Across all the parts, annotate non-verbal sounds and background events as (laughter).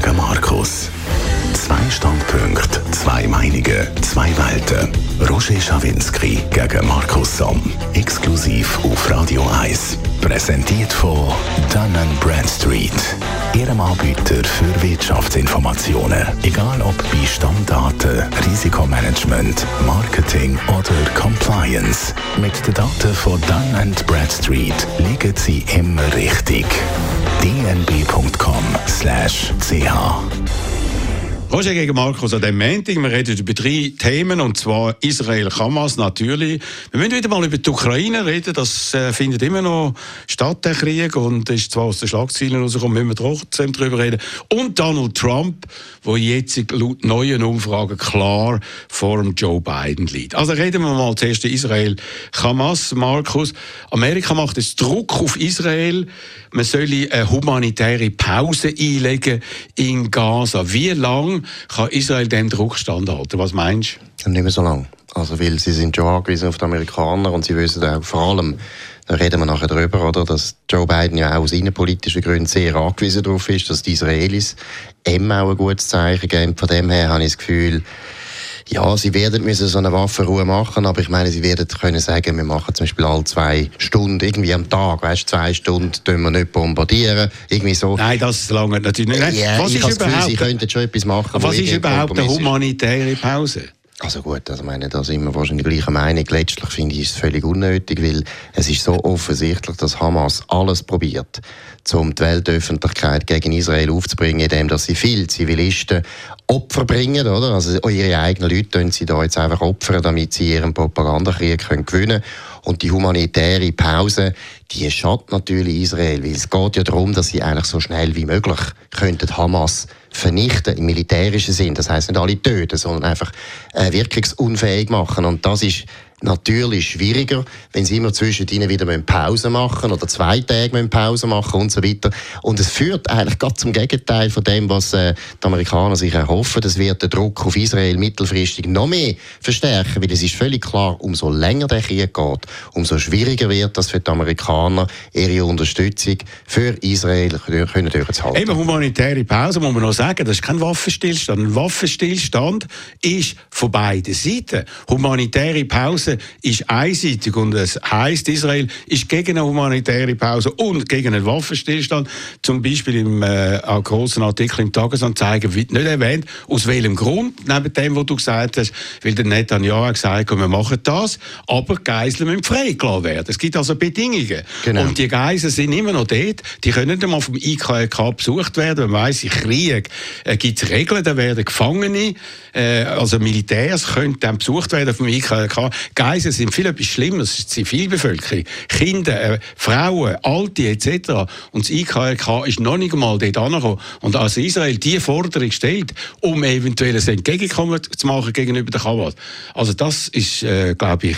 gegen Markus. Zwei Meinungen, zwei Welten. Roger Schawinski gegen Markus Somm. Exklusiv auf Radio 1. Präsentiert von Dun Bradstreet. Ihrem Anbieter für Wirtschaftsinformationen. Egal ob bei Stammdaten, Risikomanagement, Marketing oder Compliance. Mit den Daten von Dun Bradstreet liegen Sie immer richtig. dnb.com/ch Roger gegen Markus an dem Montag. Wir reden über drei Themen, und zwar Israel, Hamas natürlich. Wir müssen wieder mal über die Ukraine reden. Das äh, findet immer noch statt, der Krieg, und ist zwar aus den Schlagzeilen rausgekommen, müssen wir trotzdem darüber reden. Und Donald Trump, wo jetzt laut neuen Umfragen klar vor Joe Biden liegt. Also reden wir mal zuerst über Israel, Hamas, Markus. Amerika macht jetzt Druck auf Israel. Man soll eine humanitäre Pause einlegen in Gaza. Wie lange kann Israel dem Druck standhalten? Was meinst du? Nicht mehr so lange. Also, weil sie sind schon angewiesen auf die Amerikaner und sie wissen auch vor allem, da reden wir nachher drüber, oder, dass Joe Biden ja auch aus innenpolitischen Gründen sehr angewiesen darauf ist, dass die Israelis ihm auch ein gutes Zeichen geben. Von dem her habe ich das Gefühl, ja, sie werden müssen so eine Waffenruhe machen, aber ich meine, sie werden können sagen, wir machen zum Beispiel alle zwei Stunden irgendwie am Tag, weißt, zwei Stunden tun wir nicht bombardieren, irgendwie so. Nein, das lange natürlich nicht. Ja, was ist überhaupt? Gefühl, sie könnten schon etwas machen. Was ist überhaupt eine humanitäre Pause? Also gut, also meine, da sind wir wahrscheinlich gleicher Meinung. Letztlich finde ich es völlig unnötig, weil es ist so offensichtlich, dass Hamas alles probiert, um die Weltöffentlichkeit gegen Israel aufzubringen, indem dass sie viele Zivilisten Opfer bringen, oder? Also ihre eigenen Leute tun sie da jetzt einfach opfern, damit sie ihren Propagandakrieg können gewinnen Und die humanitäre Pause, die schadet natürlich Israel, weil es geht ja darum, dass sie eigentlich so schnell wie möglich könnten Hamas vernichten im militärischen Sinn. Das heißt nicht alle töten, sondern einfach äh, wirkungsunfähig machen. Und das ist natürlich schwieriger, wenn sie immer zwischen ihnen wieder Pause machen oder zwei Tage Pause machen und so weiter. Und es führt eigentlich gerade zum Gegenteil von dem, was äh, die Amerikaner sich erhoffen. Es wird den Druck auf Israel mittelfristig noch mehr verstärken, weil es ist völlig klar, umso länger der Krieg geht, umso schwieriger wird das für die Amerikaner, ihre Unterstützung für Israel können durchzuhalten. Eben humanitäre Pause muss man noch sagen, das ist kein Waffenstillstand. Ein Waffenstillstand ist von beiden Seiten. Humanitäre Pause Pause ist einseitig und es heißt, Israel ist gegen eine humanitäre Pause und gegen einen Waffenstillstand. Zum Beispiel im äh, großen Artikel im Tagesanzeiger wird nicht erwähnt, aus welchem Grund, neben dem, was du gesagt hast, weil der Netanyahu gesagt hat, wir machen das, aber Geiseln müssen freigelassen werden. Es gibt also Bedingungen. Genau. Und die Geiseln sind immer noch dort, die können nicht einmal vom IKK besucht werden. Man weiss, im Krieg äh, gibt es Regeln, da werden Gefangene, äh, also Militärs, können dann besucht werden vom IKK. Geiseln sind viel etwas Schlimmes. Die Zivilbevölkerung, Kinder, äh, Frauen, Alte etc. Und das IKRK ist noch nicht einmal dort angekommen. Und als Israel diese Forderung stellt, um eventuell ein Entgegenkommen zu machen gegenüber der Hamas, also das ist, äh, glaube ich,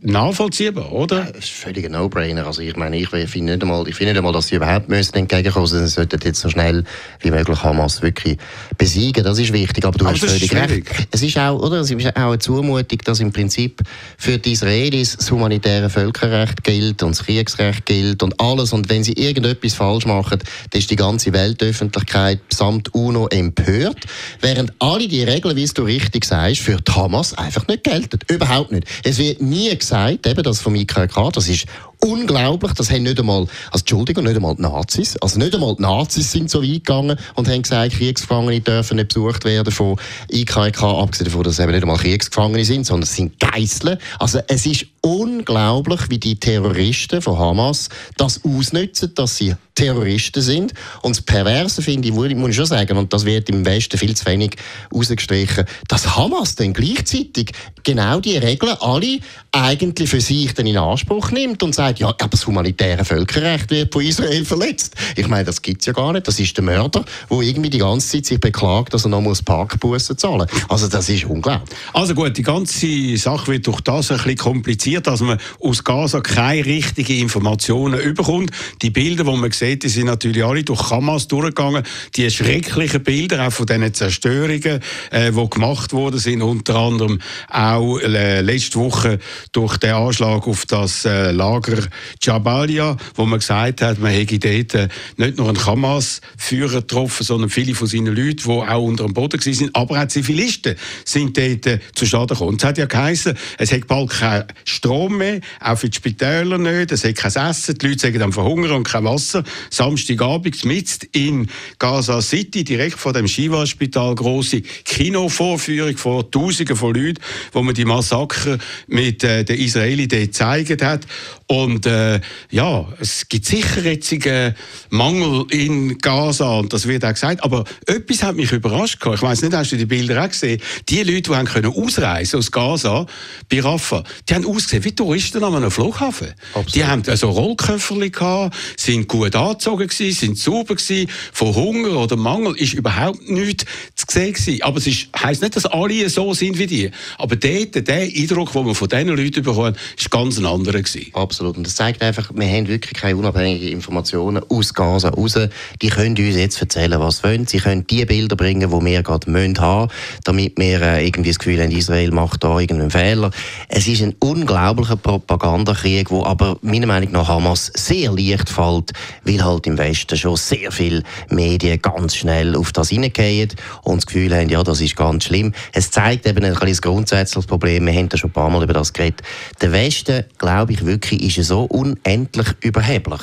nachvollziehbar, oder? Ja, das ist völlig ein No-Brainer. Also ich meine, ich finde nicht einmal, ich finde nicht einmal, dass sie überhaupt müssen entgegenkommen müssen. Sie sollten jetzt so schnell wie möglich Hamas wirklich besiegen. Das ist wichtig. Aber du Aber hast völlig recht. Es ist auch, oder? Es ist auch eine Zumutung, dass im Prinzip für die Israelis das humanitäre Völkerrecht gilt und das Kriegsrecht gilt und alles. Und wenn sie irgendetwas falsch machen, dann ist die ganze Weltöffentlichkeit samt UNO empört, während alle die Regeln, wie du richtig sagst, für Hamas einfach nicht gelten. Überhaupt nicht. Es wird nie gesagt, eben das vom IKK, das ist unglaublich. Das haben nicht einmal, also Entschuldigung, nicht einmal die Nazis. Also nicht einmal die Nazis sind so weit gegangen und haben gesagt, Kriegsgefangene dürfen nicht besucht werden von IKK, abgesehen davon, dass es eben nicht einmal Kriegsgefangene sind, sondern es sind Geiseln. Also es ist unglaublich, wie die Terroristen von Hamas das ausnutzen, dass sie Terroristen sind. Und das Perverse finde ich, muss ich schon sagen, und das wird im Westen viel zu wenig rausgestrichen, dass Hamas dann gleichzeitig genau die Regeln alle eigentlich für sich dann in Anspruch nimmt und sagt, ja, aber das humanitäre Völkerrecht wird von Israel verletzt. Ich meine, das gibt es ja gar nicht. Das ist der Mörder, der irgendwie die ganze Zeit sich beklagt, dass er noch muss Parkbussen zahlen muss. Also das ist unglaublich. Also gut, die ganze Sache wird durch das ein bisschen kompliziert passiert, dass man aus Gaza keine richtigen Informationen überkommt. Die Bilder, die man sieht, die sind natürlich alle durch Hamas durchgegangen. Die schrecklichen Bilder auch von diesen Zerstörungen, äh, die gemacht worden sind, unter anderem auch äh, letzte Woche durch den Anschlag auf das äh, Lager Jabalia, wo man gesagt hat, man hätte dort äh, nicht nur einen Hamas-Führer getroffen, sondern viele von seinen Leuten, die auch unter dem Boden waren, aber auch Zivilisten sind dort äh, zu Schaden gekommen. Es hat ja geheißen, es hat bald keinen Strom mehr, auch für die Spitäler nicht, es hat kein Essen, die Leute sagen dann verhungern und kein Wasser. Samstagabend mitten in Gaza City, direkt vor dem Shiva-Spital, große Kinovorführung vor Tausenden von Leuten, wo man die Massaker mit äh, den Israelis gezeigt hat. Und äh, ja, es gibt sicher jetzt einen Mangel in Gaza und das wird auch gesagt. Aber etwas hat mich überrascht. Ich weiß nicht, hast du die Bilder auch gesehen? Die Leute, die haben können ausreisen aus Gaza, bei Rafah, die haben ausgesehen wie Touristen an einem Flughafen. Absolut. Die haben also Rollköfferli gehabt, sind gut angezogen gewesen, sind sauber gewesen. Von Hunger oder Mangel ist überhaupt nichts zu sehen gewesen. Aber es ist, heisst nicht, dass alle so sind wie die. Aber dort, der Eindruck, den man von diesen Leuten bekommen, ist ganz ein anderer gewesen. Absolut. Und das zeigt einfach, wir haben wirklich keine unabhängigen Informationen aus Gaza raus. Die können uns jetzt erzählen, was sie wollen. Sie können die Bilder bringen, die wir gerade müssen haben, damit wir äh, irgendwie das Gefühl haben, Israel macht da irgendeinen Fehler. Es ist ein unglaublicher Propagandakrieg, wo aber meiner Meinung nach Hamas sehr leicht fällt, weil halt im Westen schon sehr viele Medien ganz schnell auf das hineingehen und das Gefühl haben, ja, das ist ganz schlimm. Es zeigt eben ein kleines grundsätzliches Problem. Wir haben da schon ein paar Mal über das geredet. Der Westen, glaube ich wirklich, ist so unendlich überheblich,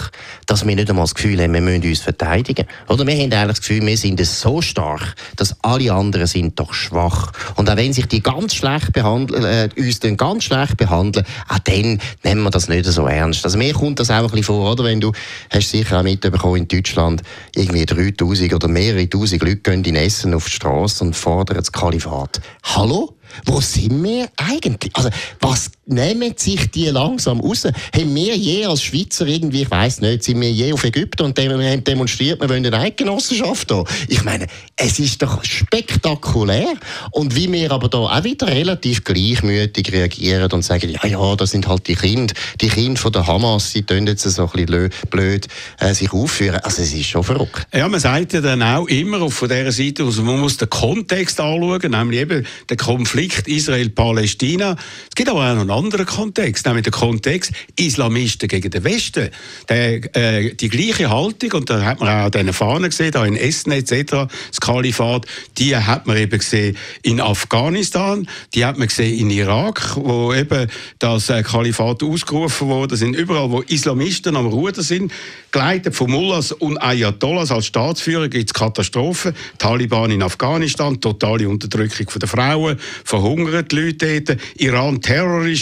dass wir nicht einmal das Gefühl haben, wir müssen uns verteidigen. Oder wir haben eigentlich das Gefühl, wir sind so stark, dass alle anderen sind doch schwach. Und auch wenn sich die ganz schlecht behandeln, äh, uns dann ganz schlecht behandeln, auch dann nehmen wir das nicht so ernst. Also mir kommt das auch ein bisschen vor, oder? Wenn du, hast sicher auch mitbekommen in Deutschland, irgendwie 3000 oder mehrere tausend Leute gehen in Essen auf die Straße und fordern das Kalifat. Hallo? Wo sind wir eigentlich? Also, was nehmen sich die langsam raus? Haben wir je als Schweizer irgendwie, ich weiß nicht, sind wir je auf Ägypten und haben demonstriert, wir wollen eine Eidgenossenschaft da? Ich meine, es ist doch spektakulär. Und wie wir aber da auch wieder relativ gleichmütig reagieren und sagen, ja, ja, das sind halt die Kinder, die Kinder von der Hamas, sie tun jetzt so ein bisschen blöd äh, sich aufführen. Also, es ist schon verrückt. Ja, man sagt ja dann auch immer von dieser Seite, also man muss den Kontext anschauen, nämlich eben den Konflikt Israel-Palästina. Es gibt aber auch noch anderen Kontext, nämlich den Kontext Islamisten gegen den Westen. Der, äh, die gleiche Haltung, und da hat man auch an diesen Fahnen gesehen, da in Essen etc., das Kalifat, die hat man eben gesehen in Afghanistan, die hat man gesehen in Irak, wo eben das äh, Kalifat ausgerufen wurde, sind überall, wo Islamisten am Ruder sind, geleitet von Mullahs und Ayatollahs als Staatsführer gibt es Katastrophen. Taliban in Afghanistan, totale Unterdrückung der Frauen, verhungern Leute dort. Iran,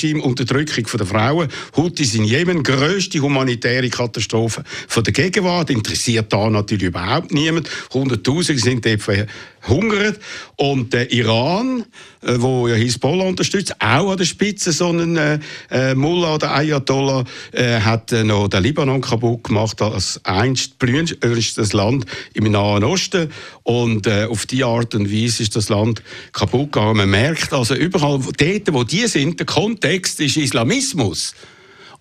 Terrorregime, Unterdrückung der Frauen. Houthis in Jemen, grösste humanitäre Katastrophe der Gegenwart. Interessiert da natürlich überhaupt niemand. Hunderttausende sind dort hungert. Und der Iran, äh, wo ja Hisbollah unterstützt, auch an der Spitze so einen äh, äh Mullah oder Ayatollah, äh, hat äh, noch den Libanon kaputt gemacht als einst blühendstes Land im Nahen Osten. Und äh, auf die Art und Weise ist das Land kaputt gegangen. Man merkt also überall, dort, wo die sind, der Kontext ist Islamismus.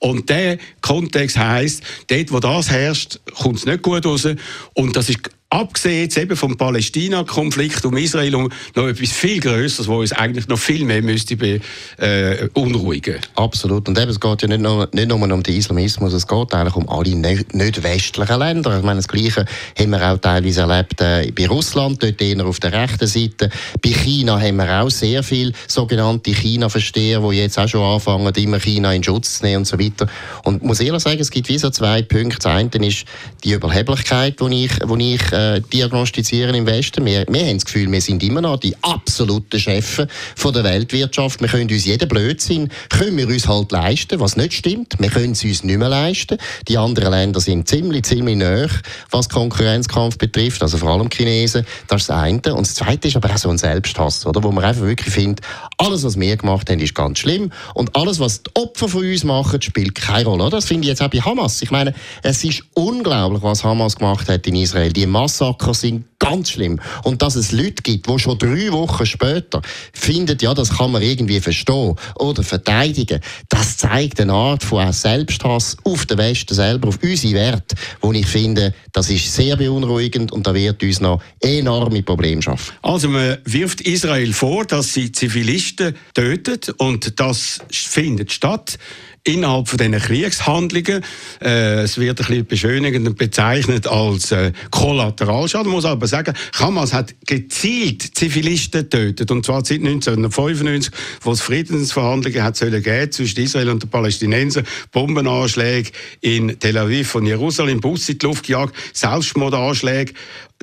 Und der Kontext heißt, dort, wo das herrscht, kommt es nicht gut raus. Und das ist abgesehen jetzt eben vom Palästina-Konflikt um Israel um noch etwas viel Größeres, wo uns eigentlich noch viel mehr müsste beunruhigen. Äh, Absolut. Und eben, es geht ja nicht nur, nicht nur um den Islamismus, es geht eigentlich um alle nicht, westlichen Länder. Ich meine, das Gleiche haben wir auch teilweise erlebt äh, bei Russland, dort eher auf der rechten Seite. Bei China haben wir auch sehr viele sogenannte China-Versteher, die jetzt auch schon anfangen, immer China in Schutz zu nehmen und so weiter. Und ich muss ehrlich sagen, es gibt wie so zwei Punkte. Das eine ist die Überheblichkeit, die ich, die ich äh, diagnostizieren im Westen. Wir, wir haben das Gefühl, wir sind immer noch die absoluten Chefs von der Weltwirtschaft. Wir können uns jeden Blödsinn, können wir uns halt leisten, was nicht stimmt. Wir können es uns nicht mehr leisten. Die anderen Länder sind ziemlich, ziemlich nah, was Konkurrenzkampf betrifft, also vor allem Chinesen. Das ist das eine. Und das zweite ist aber auch so ein Selbsthass, oder? wo man einfach wirklich findet, alles, was wir gemacht haben, ist ganz schlimm und alles, was die Opfer von uns machen, spielt keine Rolle. Oder? Das finde ich jetzt auch bei Hamas. Ich meine, es ist unglaublich, was Hamas gemacht hat in Israel. Die Masse Massaker sind ganz schlimm. Und dass es Leute gibt, die schon drei Wochen später finden, ja, das kann man irgendwie verstehen oder verteidigen, das zeigt eine Art von Selbsthass auf den Westen selber, auf unsere Werte, wo ich finde, das ist sehr beunruhigend und da wird uns noch enorme Probleme schaffen. Also man wirft Israel vor, dass sie Zivilisten tötet und das findet statt innerhalb von diesen Kriegshandlungen. Äh, es wird ein bisschen beschönigend bezeichnet als äh, Kollateralschaden. Man muss aber sagen, Hamas hat gezielt Zivilisten getötet. Und zwar seit 1995, wo es Friedensverhandlungen hat sollen geben zwischen Israel und den Palästinensern. Bombenanschläge in Tel Aviv und Jerusalem, Bus in die Luft gejagt, Selbstmordanschläge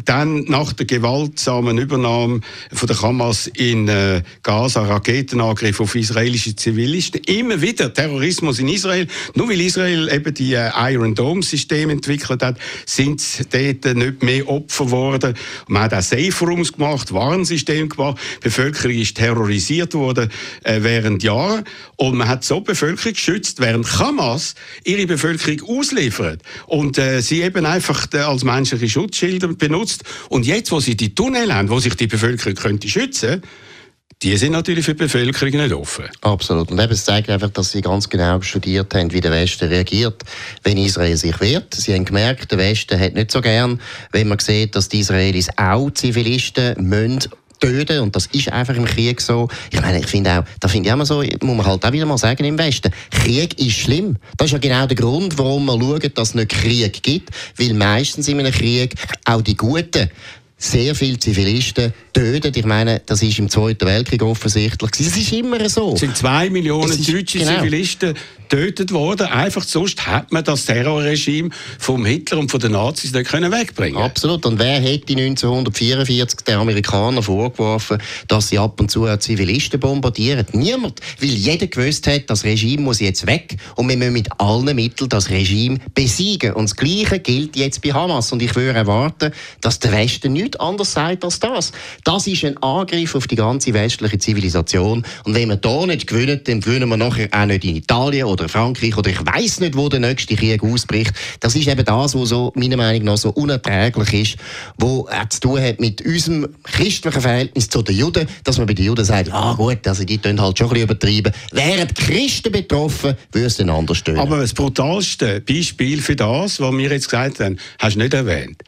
dann nach der gewaltsamen Übernahme von der Hamas in äh, Gaza Raketenangriff auf israelische Zivilisten. Immer wieder Terrorismus in Israel. Nur weil Israel eben die äh, Iron Dome System entwickelt hat, sind dort nicht mehr Opfer geworden. Man hat auch Safe Rooms gemacht, Warnsystem gemacht. Die Bevölkerung ist terrorisiert worden äh, während Jahren und man hat so die Bevölkerung geschützt, während Hamas ihre Bevölkerung ausliefert und sie eben einfach als menschliche Schutzschilder benutzt genutzt. Und jetzt, wo sie die Tunnel haben, wo sich die Bevölkerung könnte schützen die sind natürlich für die Bevölkerung nicht offen. Absolut. Und eben, es zeigt einfach, dass sie ganz genau studiert haben, wie der Westen reagiert, wenn Israel sich wehrt. Sie haben gemerkt, der Westen hat nicht so gern, wenn man sieht, dass die Israelis auch Zivilisten müssen töten und das ist einfach im Krieg so. Ich meine, ich finde auch, da finde ich mal so, muss man halt auch wieder mal sagen im Westen, Krieg ist schlimm. Das ist ja genau der Grund, warum man schaut, dass es nicht Krieg gibt, weil meistens in einem Krieg auch die Guten sehr viele Zivilisten töten. Ich meine, das ist im Zweiten Weltkrieg offensichtlich. Es ist immer so. Es sind zwei Millionen deutsche genau. Zivilisten getötet worden. Einfach sonst hat man das Terrorregime vom Hitler und von den Nazis nicht können wegbringen Absolut. Und wer hätte 1944 den Amerikanern vorgeworfen, dass sie ab und zu Zivilisten bombardieren? Niemand. Weil jeder gewusst hat, das Regime muss jetzt weg und wir müssen mit allen Mitteln das Regime besiegen. Und das Gleiche gilt jetzt bei Hamas. Und ich würde erwarten, dass der Westen nichts anderes sagt als das. Das ist ein Angriff auf die ganze westliche Zivilisation. Und wenn wir da nicht gewinnen, dann gewinnen wir nachher auch nicht in Italien oder Frankreich oder ich weiß nicht, wo der nächste Krieg ausbricht. Das ist eben das, was so, meiner Meinung nach so unerträglich ist, wo er zu tun hat mit unserem christlichen Verhältnis zu den Juden, dass man bei den Juden sagt, ja gut, also die tun halt schon ein bisschen übertrieben. Wären die Christen betroffen, würde es dann anders stehen. Aber das brutalste Beispiel für das, was wir jetzt gesagt haben, hast du nicht erwähnt.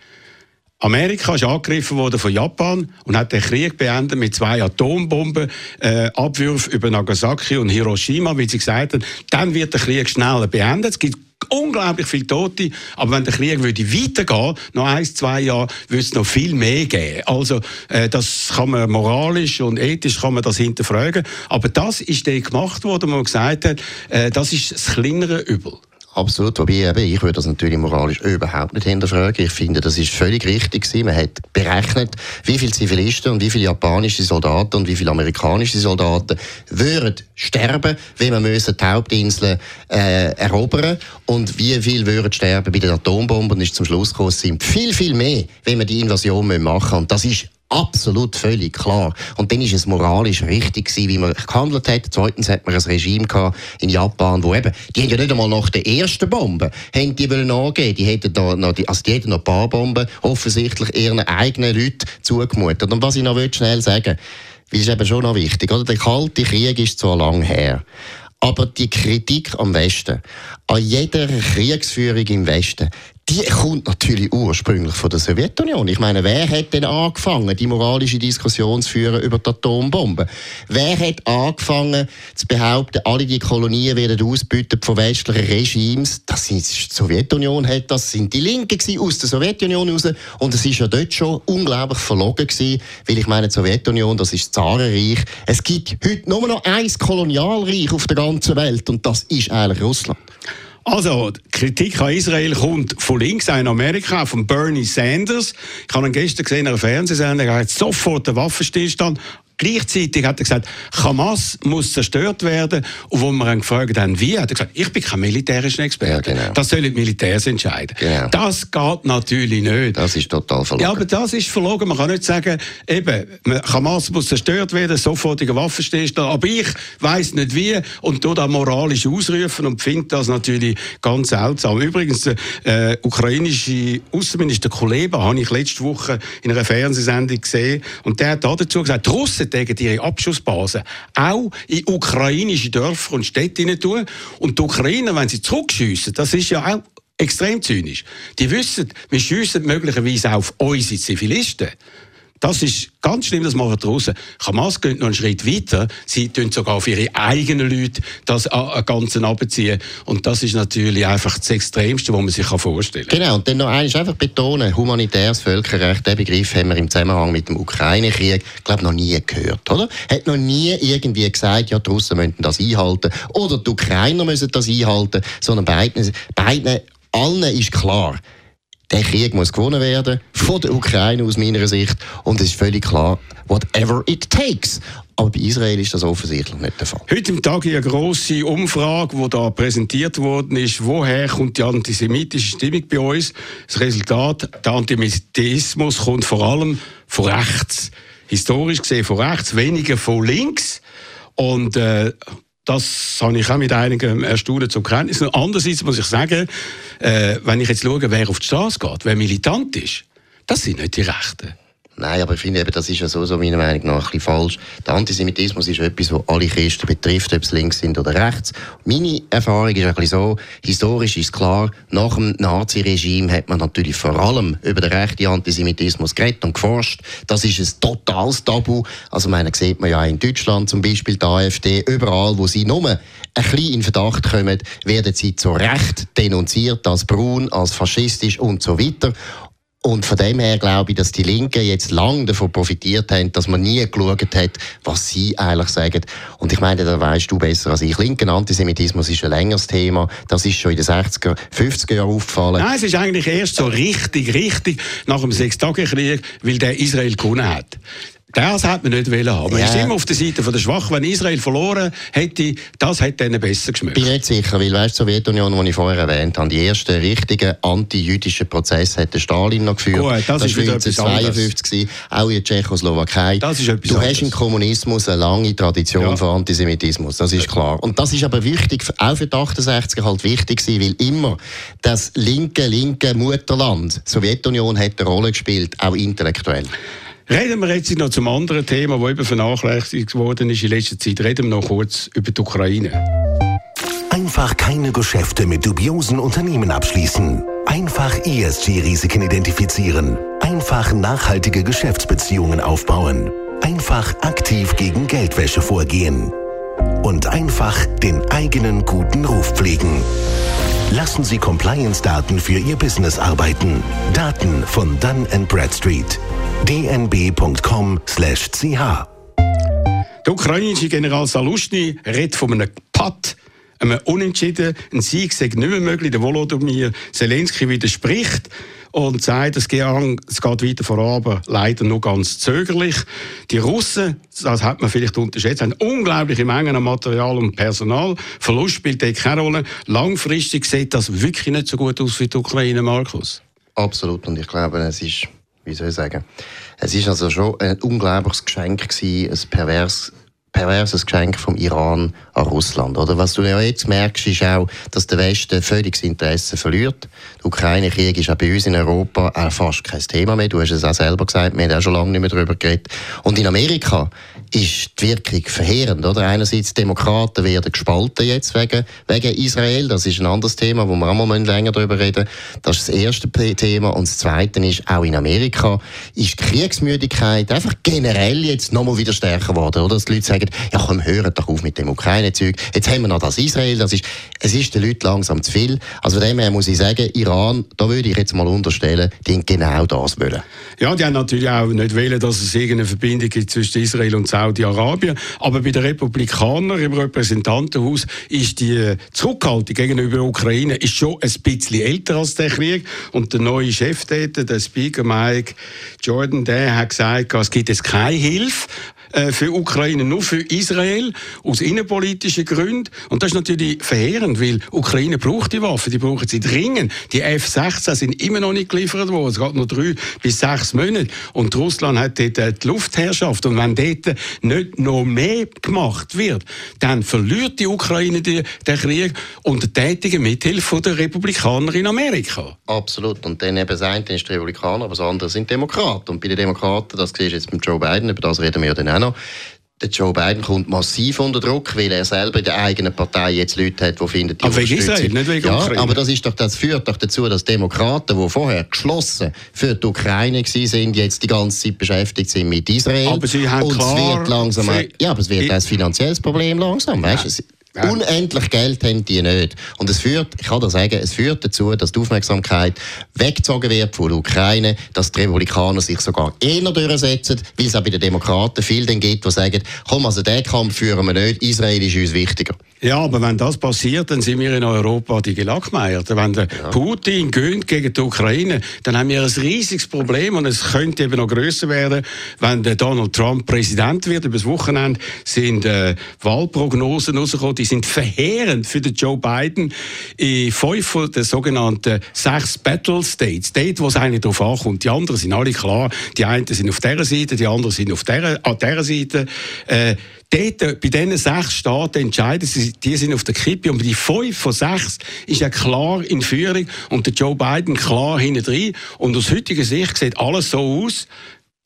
Amerika ist angegriffen worden von Japan und hat den Krieg beendet mit zwei Atombomben, äh, Abwürfen über Nagasaki und Hiroshima, wie sie gesagt haben. Dann wird der Krieg schneller beendet. Es gibt unglaublich viele Tote, aber wenn der Krieg würde weitergehen, noch ein, zwei Jahre, würde es noch viel mehr geben. Also äh, das kann man moralisch und ethisch kann man das hinterfragen, aber das ist der gemacht worden, wo man gesagt hat, äh, das ist das kleinere Übel. Absolut, wobei eben, ich würde das natürlich moralisch überhaupt nicht hinterfragen. Ich finde, das ist völlig richtig gewesen. Man hat berechnet, wie viele Zivilisten und wie viele japanische Soldaten und wie viele amerikanische Soldaten würden sterben, wenn müssen die Hauptinseln äh, erobern und wie viele würden sterben bei den Atombomben und ist zum Schluss gekommen, es sind viel, viel mehr, wenn wir die Invasion machen müssen. Und das ist Absolut, völlig klar. Und dann ist es moralisch richtig gewesen, wie man gehandelt hat. Zweitens hat man ein Regime gehabt in Japan, wo eben, die haben ja nicht einmal nach der ersten Bombe, haben die wollen angeben. Die hätten da noch, die, also die hätten noch ein paar Bomben offensichtlich ihren eigenen Leuten zugemutet. Und was ich noch schnell sagen will, ist eben schon noch wichtig, oder? Der Kalte Krieg ist zwar lang her, aber die Kritik am Westen, an jeder Kriegsführung im Westen, die kommt natürlich ursprünglich von der Sowjetunion. Ich meine, wer hat denn angefangen, die moralische Diskussion zu führen über die Atombombe? Wer hat angefangen zu behaupten, alle die Kolonien werden ausgebeutet von westlichen Regimes? Das sind die Sowjetunion das sind die Linken aus der Sowjetunion raus. Und es ist ja dort schon unglaublich verlogen gewesen, weil ich meine, die Sowjetunion, das ist das Zarenreich. Es gibt heute nur noch ein Kolonialreich auf der ganzen Welt und das ist eigentlich Russland. Also, Kritik an Israel kommt von links, auch in Amerika, von Bernie Sanders. Ich habe ihn gestern gesehen in einer Fernsehsendung, er hat sofort einen Waffenstillstand Gleichzeitig hat er gesagt, Hamas muss zerstört werden. Und wo wir ihn gefragt haben, wie, hat er gesagt, ich bin kein militärischer Experte. Ja, genau. Das sollen die Militärs entscheiden. Genau. Das geht natürlich nicht. Das ist total verlogen. Ja, aber das ist verlogen. Man kann nicht sagen, eben, Hamas muss zerstört werden, sofortiger Waffenstillstand. Aber ich weiß nicht wie und tue da moralisch ausrufen und finde das natürlich ganz seltsam. Übrigens, der äh, ukrainische Außenminister Kuleba habe ich letzte Woche in einer Fernsehsendung gesehen und der hat dazu gesagt, die Russen tägen ihre Abschussbasen auch in ukrainische Dörfer und Städte tun und die Ukrainer, wenn sie zurückschiessen, das ist ja auch extrem zynisch. Die wissen, wir schiessen möglicherweise auf unsere Zivilisten. Das ist ganz schlimm, das machen die. Hamas geht noch einen Schritt weiter. Sie tun sogar auf ihre eigenen Leute das Ganze abziehen. Und das ist natürlich einfach das Extremste, was man sich vorstellen kann. Genau. Und dann noch eines einfach betonen. Humanitäres Völkerrecht, den Begriff haben wir im Zusammenhang mit dem Ukraine-Krieg, glaube noch nie gehört, oder? Hat noch nie irgendwie gesagt, ja, die Russen müssen das einhalten. Oder die Ukrainer müssen das einhalten. Sondern beiden, beiden allen ist klar, der Krieg muss gewonnen werden, von der Ukraine aus meiner Sicht. Und es ist völlig klar, whatever it takes. Aber bei Israel ist das offensichtlich nicht der Fall. Heute im Tag eine grosse Umfrage, die da präsentiert worden ist. Woher kommt die antisemitische Stimmung bei uns? Das Resultat, der Antisemitismus kommt vor allem von rechts. Historisch gesehen von rechts, weniger von links. Und äh, das habe ich auch mit einigem Erstaunen zur Kenntnis. Andererseits muss ich sagen, äh, wenn ich jetzt schaue, wer auf die Straße geht, wer militant ist, das sind nicht die Rechten. Nein, aber ich finde eben, das ist ja so, so meiner Meinung nach ein bisschen falsch. Der Antisemitismus ist etwas, was alle Christen betrifft, ob es links sind oder rechts. Meine Erfahrung ist ein bisschen so, historisch ist klar, nach dem Nazi-Regime hat man natürlich vor allem über den rechten Antisemitismus geredet und geforscht. Das ist ein totales Tabu. Also, meine, sieht man ja in Deutschland zum Beispiel die AfD, überall, wo sie nur ein bisschen in Verdacht kommen, werden sie zu Recht denunziert als braun, als faschistisch und so weiter. Und von dem her glaube ich, dass die Linken jetzt lange davon profitiert haben, dass man nie geschaut hat, was sie eigentlich sagen. Und ich meine, da weißt du besser als ich. Linken Antisemitismus ist ein längeres Thema. Das ist schon in den 60er, 50er Jahren aufgefallen. Nein, es ist eigentlich erst so richtig, richtig nach dem Sechstagekrieg, weil der Israel gewonnen hat. Das hat man nicht wollen haben. Man ja. ist immer auf der Seite der Schwachen. Wenn Israel verloren hätte, das hätte ihnen besser geschmeckt. Ich bin nicht sicher, weil weißt, die Sowjetunion, die ich vorher erwähnt habe, die ersten richtigen anti-jüdischen Prozesse hat Stalin noch geführt. Gut, das, das ist wieder 1952 auch in der Tschechoslowakei. Das ist etwas du anderes. hast im Kommunismus eine lange Tradition ja. von Antisemitismus, das ist klar. Und das ist aber wichtig, auch für die 68er halt wichtig gewesen, weil immer das linke, linke Mutterland, die Sowjetunion hat eine Rolle gespielt, auch intellektuell. Reden wir jetzt noch zum anderen Thema, das eben vernachlässigt worden ist in letzter Zeit. Reden wir noch kurz über die Ukraine. Einfach keine Geschäfte mit dubiosen Unternehmen abschließen. Einfach ESG-Risiken identifizieren. Einfach nachhaltige Geschäftsbeziehungen aufbauen. Einfach aktiv gegen Geldwäsche vorgehen. Und einfach den eigenen guten Ruf pflegen. Lassen Sie Compliance-Daten für Ihr Business arbeiten. Daten von Dun Bradstreet dnb.com/ch. Der ukrainische General Salushny redet von einem Patt, einem Unentschieden. Ein Sieg sei nicht mehr möglich. Der Volodymyr Zelensky widerspricht und sagt, es geht, weiter voran, leider nur ganz zögerlich. Die Russen, das hat man vielleicht unterschätzt, haben unglaubliche Mengen an Material und Personal. Verlust spielt dort keine Rolle. Langfristig sieht das wirklich nicht so gut aus für die Ukraine, Markus. Absolut. Und ich glaube, es ist wie soll ich sagen, es ist also schon ein unglaubliches Geschenk gewesen, ein pervers, perverses Geschenk vom Iran an Russland. Oder? Was du ja jetzt merkst, ist auch, dass der Westen völlig das Interesse verliert. Der Ukraine-Krieg ist auch bei uns in Europa auch fast kein Thema mehr. Du hast es auch selber gesagt, wir haben auch schon lange nicht mehr darüber geredet. Und in Amerika ist die Wirkung verheerend. Oder? Einerseits, Demokraten werden gespalten jetzt wegen, wegen Israel. Das ist ein anderes Thema, wo wir auch länger darüber reden Das ist das erste Thema. Und das zweite ist, auch in Amerika ist die Kriegsmüdigkeit einfach generell jetzt nochmal wieder stärker geworden. Oder? Dass die Leute sagen, ja komm, hören doch auf mit dem Ukraine-Zeug. Jetzt haben wir noch das Israel. Das ist, es ist den Leuten langsam zu viel. Also von dem her muss ich sagen, Iran, da würde ich jetzt mal unterstellen, die genau das wollen. Ja, die haben natürlich auch nicht wollen, dass es irgendeine Verbindung gibt zwischen Israel und Saudi-Arabien. Aber bei den Republikanern im Repräsentantenhaus ist die Zurückhaltung gegenüber der Ukraine ist schon ein bisschen älter als der Krieg. Und der neue Chef dort, der Speaker Mike Jordan, der hat gesagt, es gibt jetzt keine Hilfe für Ukraine, nur für Israel, aus innenpolitischen Gründen. Und das ist natürlich verheerend, weil Ukraine braucht die Waffen, die brauchen sie dringend. Die F-16 sind immer noch nicht geliefert worden. Es geht noch drei bis sechs Monate. Und Russland hat dort äh, die Luftherrschaft. Und wenn dort nicht noch mehr gemacht wird, dann verliert die Ukraine den Krieg unter tätiger Mithilfe der Republikaner in Amerika. Absolut. Und dann eben das eine ist die Republikaner, aber das andere sind Demokraten. Und bei den Demokraten, das siehst du jetzt mit Joe Biden, über das reden wir ja dann auch noch, der Joe Biden kommt massiv unter Druck, weil er selber in der eigenen Partei jetzt Leute hat, die finden, die aber wegen Israel, nicht wegen ja, Ukraine. aber das, ist doch, das führt doch dazu, dass Demokraten, die vorher geschlossen für die Ukraine sind, jetzt die ganze Zeit beschäftigt sind mit Israel. Aber sie haben und klar... Es wird langsam, ja, aber es wird ein finanzielles Problem langsam, weißt du? Ja. Unendlich Geld haben die nicht. Und es führt, ich kann dir sagen, es führt dazu, dass die Aufmerksamkeit weggezogen wird von der Ukraine, dass die Republikaner sich sogar eher durchsetzen, weil es auch bei den Demokraten viel dann gibt, die sagen, komm, also den Kampf führen wir nicht, Israel ist uns wichtiger. Ja, aber wenn das passiert, dann sind wir in Europa die Gelackmeier. Wenn der ja. Putin gönnt gegen die Ukraine, dann haben wir ein riesiges Problem und es könnte eben noch größer werden, wenn der Donald Trump Präsident wird. Über das Wochenende sind äh, Wahlprognosen rausgekommen, die sind verheerend für den Joe Biden. In fünf von den sogenannten sechs Battle States, dort, wo es eigentlich darauf ankommt, die anderen sind alle klar. Die einen sind auf dieser Seite, die anderen sind auf dieser, an dieser Seite. Äh, Dort, äh, bei diesen sechs Staaten entscheiden sie, die sind auf der Kippe. Und die fünf von sechs ist ja klar in Führung und der Joe Biden klar hinten drin. Und aus heutiger Sicht sieht alles so aus,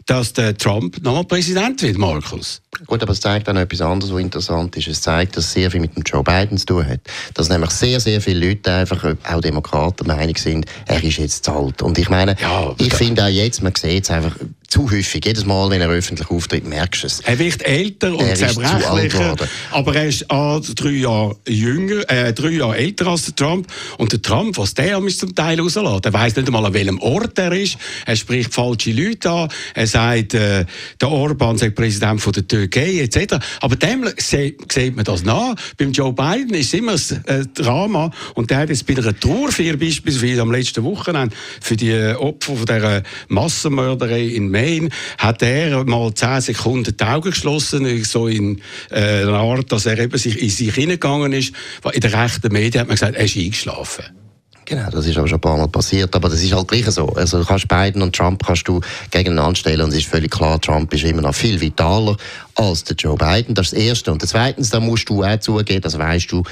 dass der Trump nochmal Präsident wird, Markus. Gut, aber es zeigt auch noch etwas anderes, was interessant ist. Es zeigt, dass es sehr viel mit dem Joe Biden zu tun hat. Dass nämlich sehr, sehr viele Leute einfach, auch Demokraten, der Meinung sind, er ist jetzt zu alt. Und ich meine, ja, ich finde auch jetzt, man sieht es einfach, zu häufig. Jedes Mal, wenn er öffentlich auftritt, merkst du es. Er wird älter und zerbrechlicher, aber er ist ah, drei Jahre jünger, äh, drei Jahre älter als der Trump. Und der Trump, was der zum Teil rauslässt, er weiß nicht einmal, an welchem Ort er ist. Er spricht falsche Leute an. Er sagt, äh, der Orban sei Präsident von der Türkei etc. Aber dem sieht man das nach. Beim Joe Biden ist es immer ein äh, Drama und der hat jetzt bei einer Trauerfeier beispielsweise am letzten Wochenende für die Opfer von dieser Massenmörderei in Maine Maine hat er mal zehn Sekunden die Augen geschlossen, so in äh, einer Art, dass er eben sich in sich hineingegangen ist. In den rechten Medien hat man gesagt, er ist eingeschlafen. Genau, das ist aber schon ein paar Mal passiert, aber das ist halt gleich so. Also du kannst Biden und Trump kannst du gegeneinander stellen und es ist völlig klar, Trump ist immer noch viel vitaler als der Joe Biden. Das ist das Erste. Und zweitens, da musst du auch zugeben, das weißt du,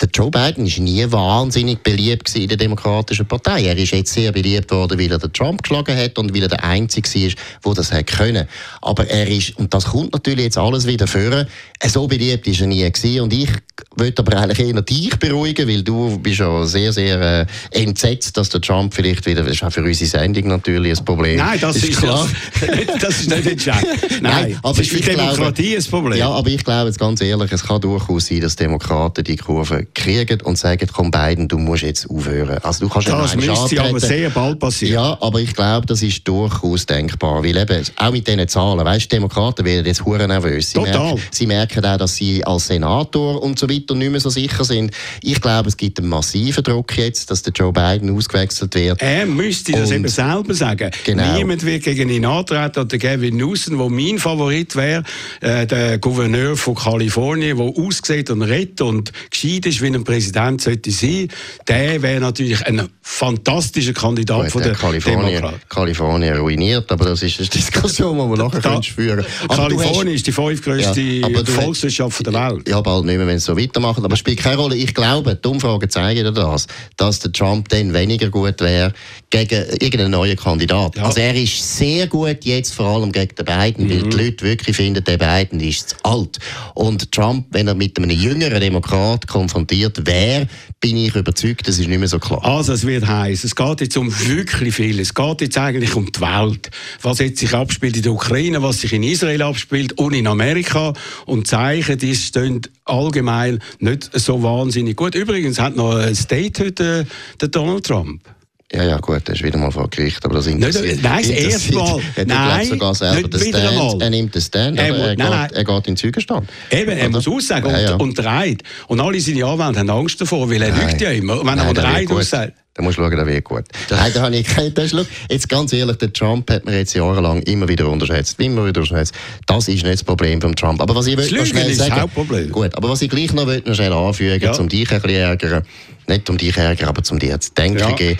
der Joe Biden ist nie wahnsinnig beliebt in der Demokratischen Partei. Er ist jetzt sehr beliebt worden, weil er den Trump geschlagen hat und weil er der Einzige war, der das hat können. Aber er ist, und das kommt natürlich jetzt alles wieder vor, so beliebt ist er nie gewesen. Und ich würde aber eigentlich eher dich beruhigen, weil du bist ja sehr, sehr äh, entsetzt, dass der Trump vielleicht wieder, das ist auch für unsere Sendung natürlich ein Problem. Nein, das ist, ist klar. Das, (laughs) das ist nicht entscheidend. (laughs) Nein, Nein, aber das ist für die Demokratie glaube, ein Problem. Ja, aber ich glaube jetzt ganz ehrlich, es kann durchaus sein, dass Demokraten die Kurve kriegen und sagen, komm Biden, du musst jetzt aufhören. Also du kannst das müsste aber sehr bald passieren. Ja, aber ich glaube, das ist durchaus denkbar, weil eben, auch mit diesen Zahlen, weißt du, Demokraten werden jetzt hure nervös. Sie Total. Merken, sie merken auch, dass sie als Senator und so weiter nicht mehr so sicher sind. Ich glaube, es gibt einen massiven Druck jetzt, dass der Joe Biden ausgewechselt wird. Er müsste das eben selber sagen. Genau. Niemand wird gegen ihn antreten oder Gavin Newsom, der mein Favorit wäre, äh, der Gouverneur von Kalifornien, der aussieht und redet und gescheit ist, wie ein Präsident sollte sein, der wäre natürlich ein fantastischer Kandidat Gut, von der Kalifornien, Kalifornien ruiniert, aber das ist eine Diskussion, die wir nachher da, führen können. Kalifornien hast, ist die fünftgrößte ja, Volkswirtschaft der Welt. Ja, bald nicht mehr, wenn sie so weitermachen. Aber es spielt keine Rolle. Ich glaube, die Umfragen zeigen dir das, dass der Trump dann weniger gut wäre gegen irgendeinen neuen Kandidat. Ja. Also er ist sehr gut jetzt vor allem gegen den Biden, mhm. weil die Leute wirklich finden, der Biden ist zu alt. Und Trump, wenn er mit einem jüngeren Demokrat konfrontiert wäre, bin ich überzeugt, das ist nicht mehr so klar. Also es wird heiß. Es geht jetzt um wirklich viel. Es geht jetzt eigentlich um die Welt. Was jetzt sich abspielt in der Ukraine, was sich in Israel abspielt und in Amerika. Und Zeichen, die stehen allgemein nicht so wahnsinnig gut. Übrigens hat noch ein State heute äh, der Donald Trump. Ja, ja, gut, er ist wieder mal vor Gericht, aber das interessiert... Nein, das erste Mal. (laughs) Nein, sogar selber den Stand. Einmal. Er nimmt den Stand, er, er, nein, geht, nein. er geht in den Zeugenstand. Eben, er muss aussagen ja, ja. und, und dreht. Und alle seine Anwälte haben Angst davor, weil er nein. lügt ja immer. Wenn er dreht aussagt... Dann musst du schauen, der wird gut. (laughs) Nein, da habe ich das ist, Jetzt ganz ehrlich, der Trump hat mir jetzt jahrelang immer wieder unterschätzt. Immer wieder unterschätzt. Das ist nicht das Problem vom Trump. Aber was ich will noch schnell sagen... Hauptproblem. Gut, aber was ich gleich noch, noch schnell anfügen, ja. um dich ein bisschen ärgern, nicht um dich ärgern, aber um dir zu denken ja. geben,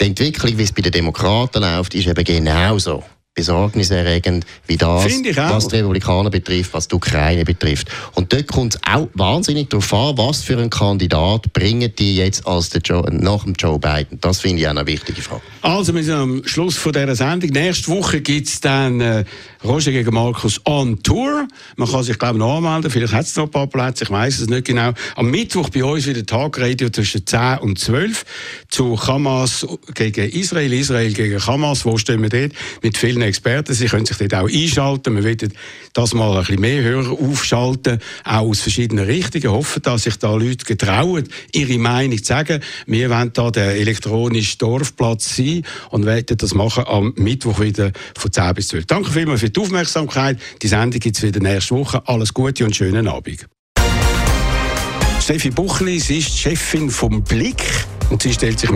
die Entwicklung, wie es bei den Demokraten läuft, ist eben genauso besorgniserregend wie das, was die Republikaner betrifft, was die Ukraine betrifft. Und dort kommt es auch wahnsinnig darauf an, was für einen Kandidat bringen die jetzt als der Joe, nach dem Joe Biden. Das finde ich auch eine wichtige Frage. Also wir sind am Schluss von dieser Sendung. Nächste Woche gibt es dann äh, Roger gegen Markus on Tour. Man kann sich, glaube ich, noch anmelden. Vielleicht hat es noch ein paar Plätze, ich weiß es nicht genau. Am Mittwoch bei uns wieder Tagradio zwischen 10 und 12 zu Hamas gegen Israel, Israel gegen Hamas. Wo stehen wir dort? Mit vielen Experten. Sie können sich dort auch einschalten. Wir werden das mal ein bisschen mehr Hörer aufschalten, auch aus verschiedenen Richtungen. Hoffen, dass sich da Leute getrauen, ihre Meinung zu sagen. Wir wollen da der elektronische Dorfplatz sein und werden das machen am Mittwoch wieder von 10 bis 12. Danke vielmals für die Aufmerksamkeit. Die Sendung gibt es wieder nächste Woche. Alles Gute und schönen Abend. Steffi Buchli, sie ist Chefin vom Blick und sie stellt sich